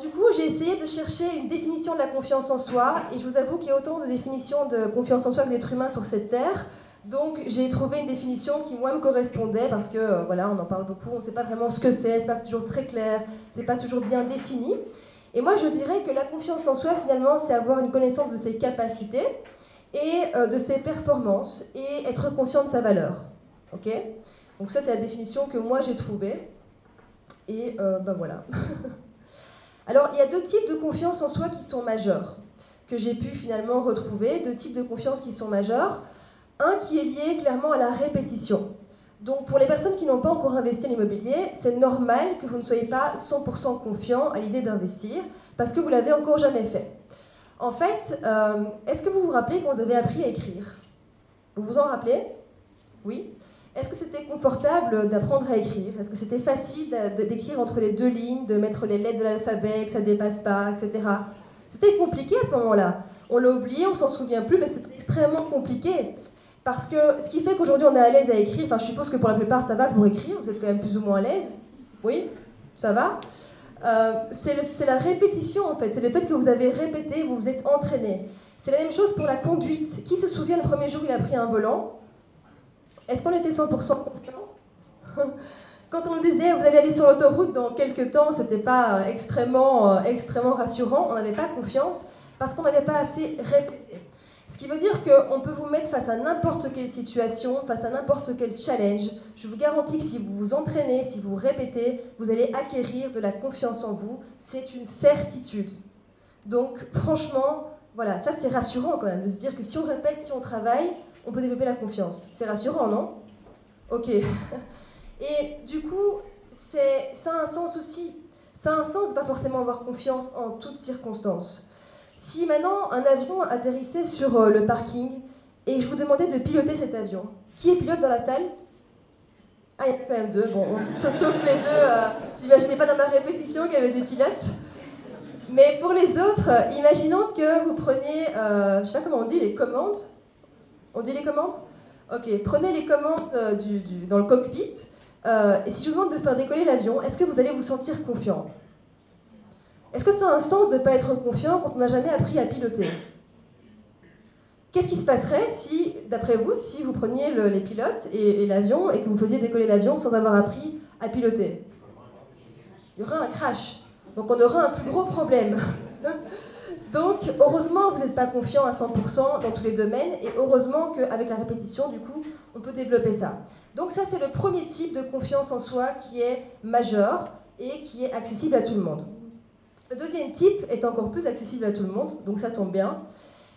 Du coup, j'ai essayé de chercher une définition de la confiance en soi, et je vous avoue qu'il y a autant de définitions de confiance en soi que d'êtres humains sur cette terre. Donc j'ai trouvé une définition qui moi me correspondait parce que euh, voilà, on en parle beaucoup, on ne sait pas vraiment ce que c'est, c'est pas toujours très clair, c'est pas toujours bien défini. Et moi je dirais que la confiance en soi finalement c'est avoir une connaissance de ses capacités et euh, de ses performances et être conscient de sa valeur. Ok? Donc ça c'est la définition que moi j'ai trouvée. Et euh, ben voilà. Alors il y a deux types de confiance en soi qui sont majeurs que j'ai pu finalement retrouver, deux types de confiance qui sont majeurs. Un qui est lié clairement à la répétition. Donc pour les personnes qui n'ont pas encore investi en immobilier, c'est normal que vous ne soyez pas 100% confiant à l'idée d'investir parce que vous l'avez encore jamais fait. En fait, euh, est-ce que vous vous rappelez qu'on vous avait appris à écrire? Vous vous en rappelez? Oui? Est-ce que c'était confortable d'apprendre à écrire? Est-ce que c'était facile d'écrire entre les deux lignes, de mettre les lettres de l'alphabet, que ça ne dépasse pas, etc. C'était compliqué à ce moment-là. On l'a oublié, on s'en souvient plus, mais c'était extrêmement compliqué. Parce que ce qui fait qu'aujourd'hui on est à l'aise à écrire, enfin je suppose que pour la plupart ça va pour écrire, vous êtes quand même plus ou moins à l'aise. Oui Ça va euh, C'est la répétition en fait, c'est le fait que vous avez répété, vous vous êtes entraîné. C'est la même chose pour la conduite. Qui se souvient le premier jour où il a pris un volant? Est-ce qu'on était 100% confiant Quand on nous disait vous allez aller sur l'autoroute dans quelques temps, c'était pas euh, extrêmement, euh, extrêmement rassurant, on n'avait pas confiance parce qu'on n'avait pas assez répété. Ce qui veut dire qu'on peut vous mettre face à n'importe quelle situation, face à n'importe quel challenge. Je vous garantis que si vous vous entraînez, si vous répétez, vous allez acquérir de la confiance en vous. C'est une certitude. Donc franchement, voilà, ça c'est rassurant quand même de se dire que si on répète, si on travaille, on peut développer la confiance. C'est rassurant, non? Ok. Et du coup, ça a un sens aussi. Ça a un sens de pas forcément avoir confiance en toutes circonstances. Si maintenant un avion atterrissait sur euh, le parking et je vous demandais de piloter cet avion, qui est pilote dans la salle? Ah, il y a quand même deux. Bon, sauf les deux, euh, j'imaginais pas dans ma répétition qu'il y avait des pilotes. Mais pour les autres, imaginons que vous preniez, euh, je sais pas comment on dit, les commandes. On dit les commandes Ok, prenez les commandes dans le cockpit. et si je vous demande de faire décoller l'avion, est-ce que vous allez vous sentir confiant? Est-ce que ça a un sens de ne pas être confiant quand on n'a jamais appris à piloter? Qu'est-ce qui se passerait si, d'après vous, si vous preniez les pilotes et, l'avion et que vous faisiez décoller l'avion sans avoir appris à piloter? Il y aurait un crash. Donc on aura un plus gros problème. Donc heureusement, vous n'êtes pas confiant à 100% dans tous les domaines et heureusement qu'avec la répétition, du coup, on peut développer ça. Donc ça, c'est le premier type de confiance en soi qui est majeur et qui est accessible à tout le monde. Le deuxième type est encore plus accessible à tout le monde, donc ça tombe bien.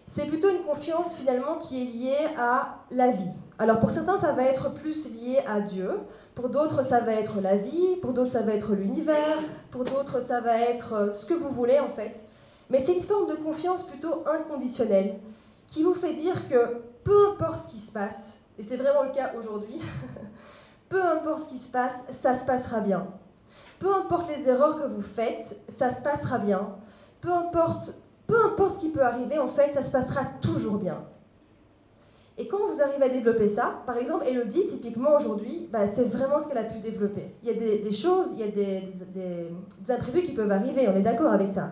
C'est plutôt une confiance finalement qui est liée à la vie. Alors pour certains, ça va être plus lié à Dieu, pour d'autres, ça va être la vie, pour d'autres, ça va être l'univers, pour d'autres, ça va être euh, ce que vous voulez en fait. Mais c'est une forme de confiance plutôt inconditionnelle, qui vous fait dire que peu importe ce qui se passe, et c'est vraiment le cas aujourd'hui, peu importe ce qui se passe, ça se passera bien. Peu importe les erreurs que vous faites, ça se passera bien. Peu importe, peu importe ce qui peut arriver, en fait, ça se passera toujours bien. Et quand vous arrivez à développer ça, par exemple, Elodie, typiquement aujourd'hui, bah, c'est vraiment ce qu'elle a pu développer. Il y a des, choses, il y a des, des, imprévus qui peuvent arriver, on est d'accord avec ça.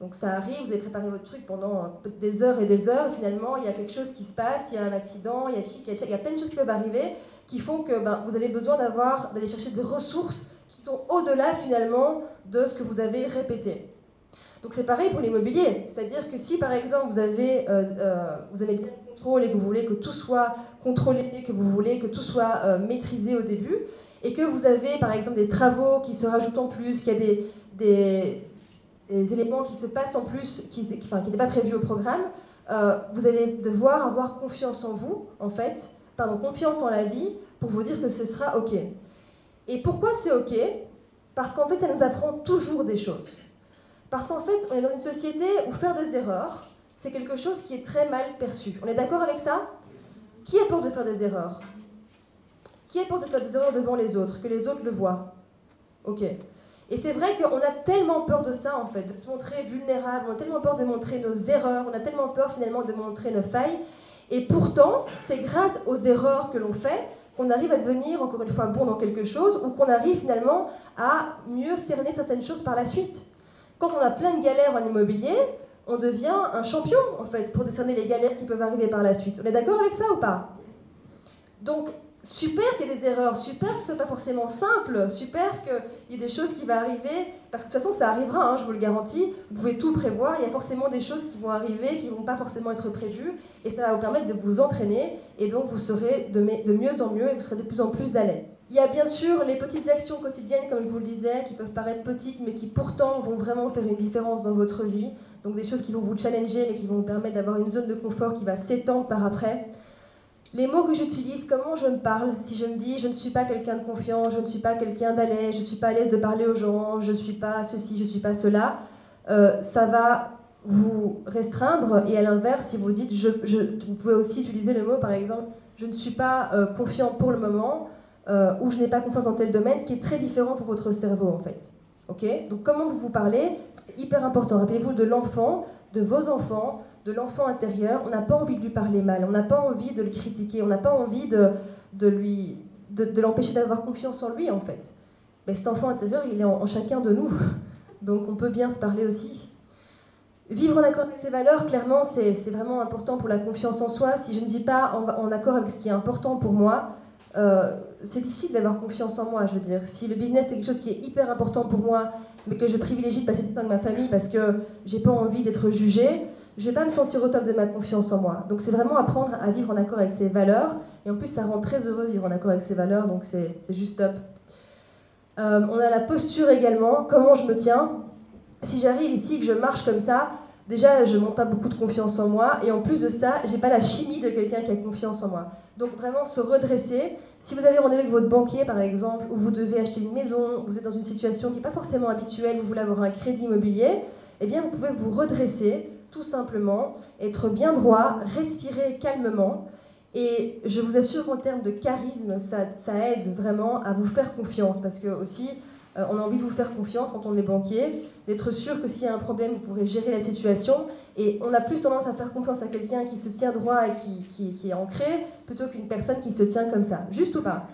Donc ça arrive, vous avez préparé votre truc pendant des heures et des heures, et finalement, il y a quelque chose qui se passe, il y a un accident, il y a, il y a, plein de choses qui peuvent arriver qui font que ben, vous avez besoin d'aller chercher des ressources sont au-delà finalement de ce que vous avez répété. Donc c'est pareil pour l'immobilier, c'est-à-dire que si par exemple vous avez, euh, euh, vous bien le contrôle et que vous voulez que tout soit contrôlé, que vous voulez que tout soit euh, maîtrisé au début, et que vous avez par exemple des travaux qui se rajoutent en plus, qu'il y a des, éléments qui se passent en plus, qui n'étaient pas prévus au programme, vous allez devoir avoir confiance en vous, en fait, pardon, confiance en la vie pour vous dire que ce sera OK. Et pourquoi c'est OK? Parce qu'en fait, ça nous apprend toujours des choses. Parce qu'en fait, on est dans une société où faire des erreurs, c'est quelque chose qui est très mal perçu. On est d'accord avec ça? Qui a peur de faire des erreurs? Qui a peur de faire des erreurs devant les autres, que les autres le voient Ok. Et c'est vrai qu'on a tellement peur de ça, en fait, de se montrer vulnérable, on a tellement peur de montrer nos erreurs, on a tellement peur finalement de montrer nos failles. Et pourtant, c'est grâce aux erreurs que l'on fait qu'on arrive à devenir encore une fois bon dans quelque chose ou qu'on arrive finalement à mieux cerner certaines choses par la suite. quand on a plein de galères en immobilier, on devient un champion, en fait, pour décerner les galères qui peuvent arriver par la suite. On est d'accord avec ça ou pas? Donc, super qu'il y ait des erreurs, super que ce soit pas forcément simple, super qu'il y ait des choses qui vont arriver, parce que de toute façon ça arrivera, hein, je vous le garantis, vous pouvez tout prévoir, il y a forcément des choses qui vont arriver, qui vont pas forcément être prévues, et ça va vous permettre de vous entraîner, et donc vous serez de, de mieux en mieux, et vous serez de plus en plus à l'aise. Il y a bien sûr les petites actions quotidiennes, comme je vous le disais, qui peuvent paraître petites, mais qui pourtant vont vraiment faire une différence dans votre vie, donc des choses qui vont vous challenger, mais qui vont vous permettre d'avoir une zone de confort qui va s'étendre par après. Les mots que j'utilise, comment je me parle, si je me dis je ne suis pas quelqu'un de confiant, je ne suis pas quelqu'un d'aise, je ne suis pas à l'aise de parler aux gens, je ne suis pas ceci, je ne suis pas cela, euh, ça va vous restreindre. Et à l'inverse, si vous dites, je, vous pouvez aussi utiliser le mot par exemple, je ne suis pas euh, confiant pour le moment, euh, ou je n'ai pas confiance dans tel domaine, ce qui est très différent pour votre cerveau en fait. Ok? Donc comment vous vous parlez, c'est hyper important. Rappelez-vous de l'enfant, de vos enfants, de l'enfant intérieur, on n'a pas envie de lui parler mal, on n'a pas envie de le critiquer, on n'a pas envie de, de lui de, l'empêcher d'avoir confiance en lui en fait. Mais cet enfant intérieur, il est en, chacun de nous, donc on peut bien se parler aussi. Vivre en accord avec ses valeurs, clairement, c'est vraiment important pour la confiance en soi. Si je ne vis pas en, accord avec ce qui est important pour moi, euh, c'est difficile d'avoir confiance en moi, je veux dire. Si le business est quelque chose qui est hyper important pour moi, mais que je privilégie de passer du temps avec ma famille parce que j'ai pas envie d'être jugée, je vais pas me sentir au top de ma confiance en moi. Donc c'est vraiment apprendre à vivre en accord avec ses valeurs. Et en plus, ça rend très heureux de vivre en accord avec ses valeurs, donc c'est juste top. Euh, on a la posture également, comment je me tiens? Si j'arrive ici que je marche comme ça, déjà je monte pas beaucoup de confiance en moi. Et en plus de ça, j'ai pas la chimie de quelqu'un qui a confiance en moi. Donc vraiment se redresser. Si vous avez rendez-vous avec votre banquier par exemple, ou vous devez acheter une maison, vous êtes dans une situation qui n'est pas forcément habituelle, vous voulez avoir un crédit immobilier, eh bien vous pouvez vous redresser tout simplement, être bien droit, respirer calmement. Et je vous assure qu'en termes de charisme, ça, aide vraiment à vous faire confiance. Parce que aussi, euh, on a envie de vous faire confiance quand on est banquier, d'être sûr que s'il y a un problème, vous pourrez gérer la situation. Et on a plus tendance à faire confiance à quelqu'un qui se tient droit et qui, est ancré, plutôt qu'une personne qui se tient comme ça. Juste ou pas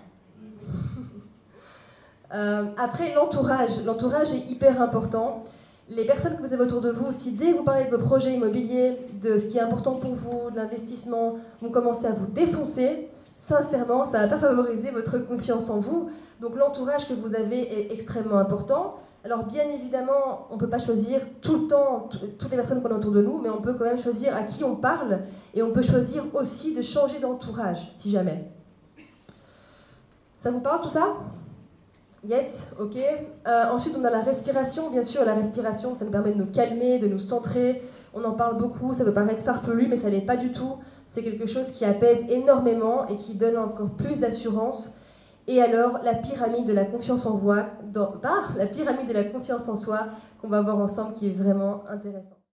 euh, Après, l'entourage. L'entourage est hyper important les personnes que vous avez autour de vous, si dès que vous parlez de vos projets immobiliers, de ce qui est important pour vous, de l'investissement, vont commencer à vous défoncer, sincèrement, ça ne va pas favoriser votre confiance en vous. Donc l'entourage que vous avez est extrêmement important. Alors bien évidemment, on ne peut pas choisir tout le temps toutes les personnes qu'on a autour de nous, mais on peut quand même choisir à qui on parle et on peut choisir aussi de changer d'entourage, si jamais. Ça vous parle tout ça? Yes, ok. Euh, ensuite, on a la respiration. Bien sûr, la respiration, ça nous permet de nous calmer, de nous centrer. On en parle beaucoup, ça peut paraître farfelu, mais ça n'est pas du tout. C'est quelque chose qui apaise énormément et qui donne encore plus d'assurance. Et alors, la pyramide de la confiance en dans, la pyramide de la confiance en soi qu'on va voir ensemble, qui est vraiment intéressante.